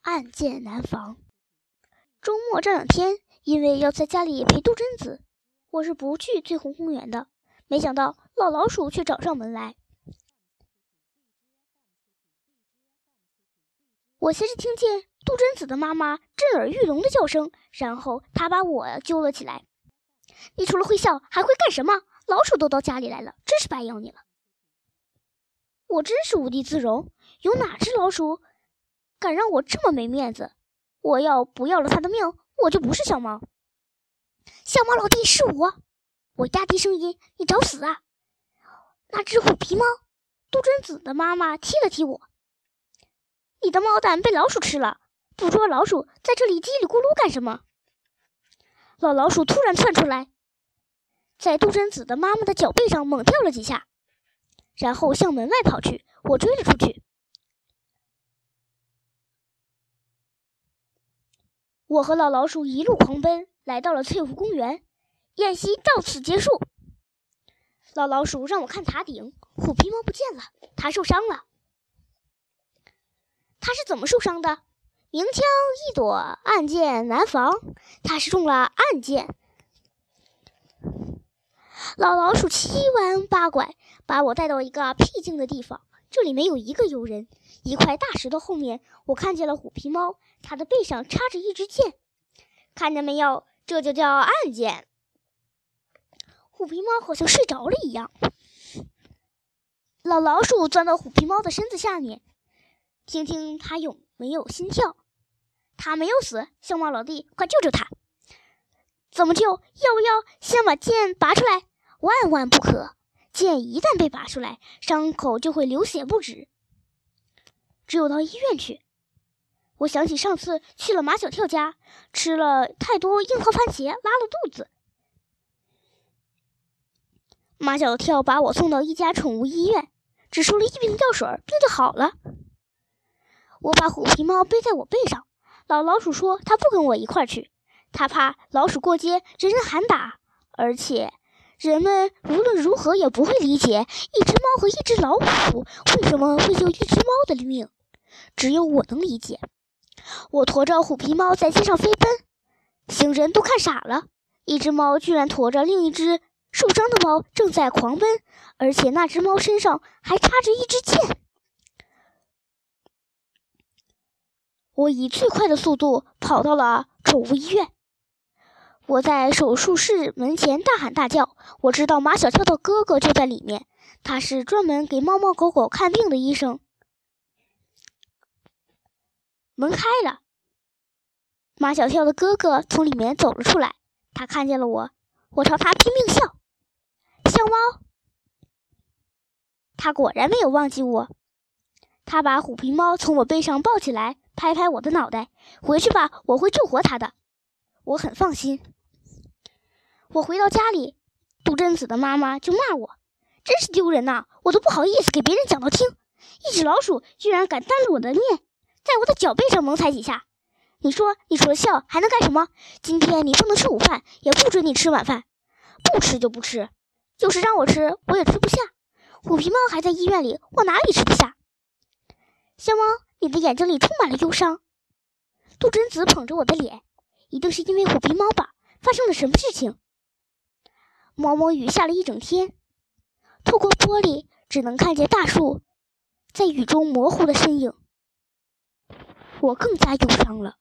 暗箭难防。周末这两天，因为要在家里陪杜真子，我是不去翠红公园的。没想到老老鼠却找上门来。我先是听见杜真子的妈妈震耳欲聋的叫声，然后他把我揪了起来。你除了会笑还会干什么？老鼠都到家里来了，真是白养你了。我真是无地自容，有哪只老鼠敢让我这么没面子？我要不要了他的命，我就不是小猫。小猫老弟是我，我压低声音：“你找死啊！”那只虎皮猫，杜真子的妈妈踢了踢我：“你的猫蛋被老鼠吃了，捕捉老鼠在这里叽里咕噜干什么？”老老鼠突然窜出来，在杜真子的妈妈的脚背上猛跳了几下，然后向门外跑去。我追了出去。我和老老鼠一路狂奔，来到了翠湖公园。演习到此结束。老老鼠让我看塔顶，虎皮猫不见了，它受伤了。它是怎么受伤的？明枪易躲，暗箭难防。它是中了暗箭。老老鼠七弯八拐，把我带到一个僻静的地方，这里没有一个游人。一块大石头后面，我看见了虎皮猫。它的背上插着一支箭，看见没有？这就叫暗箭。虎皮猫好像睡着了一样。老老鼠钻到虎皮猫的身子下面，听听它有没有心跳。它没有死，小猫老弟，快救救它！怎么救？要不要先把剑拔出来？万万不可！剑一旦被拔出来，伤口就会流血不止。只有到医院去。我想起上次去了马小跳家，吃了太多樱桃番茄，拉了肚子。马小跳把我送到一家宠物医院，只输了一瓶药水，病就好了。我把虎皮猫背在我背上，老老鼠说他不跟我一块去，他怕老鼠过街人人喊打，而且人们无论如何也不会理解一只猫和一只老虎为什么会救一只猫的命，只有我能理解。我驮着虎皮猫在街上飞奔，行人都看傻了。一只猫居然驮着另一只受伤的猫正在狂奔，而且那只猫身上还插着一支箭。我以最快的速度跑到了宠物医院。我在手术室门前大喊大叫。我知道马小跳的哥哥就在里面，他是专门给猫猫狗狗看病的医生。门开了，马小跳的哥哥从里面走了出来。他看见了我，我朝他拼命笑。小猫，他果然没有忘记我。他把虎皮猫从我背上抱起来，拍拍我的脑袋：“回去吧，我会救活它的。”我很放心。我回到家里，杜真子的妈妈就骂我：“真是丢人呐！我都不好意思给别人讲道听，一只老鼠居然敢当着我的面。”在我的脚背上猛踩几下，你说你除了笑还能干什么？今天你不能吃午饭，也不准你吃晚饭，不吃就不吃，就是让我吃我也吃不下。虎皮猫还在医院里，我哪里吃不下？小猫，你的眼睛里充满了忧伤。杜真子捧着我的脸，一定是因为虎皮猫吧？发生了什么事情？毛毛雨下了一整天，透过玻璃只能看见大树在雨中模糊的身影。我更加忧伤了。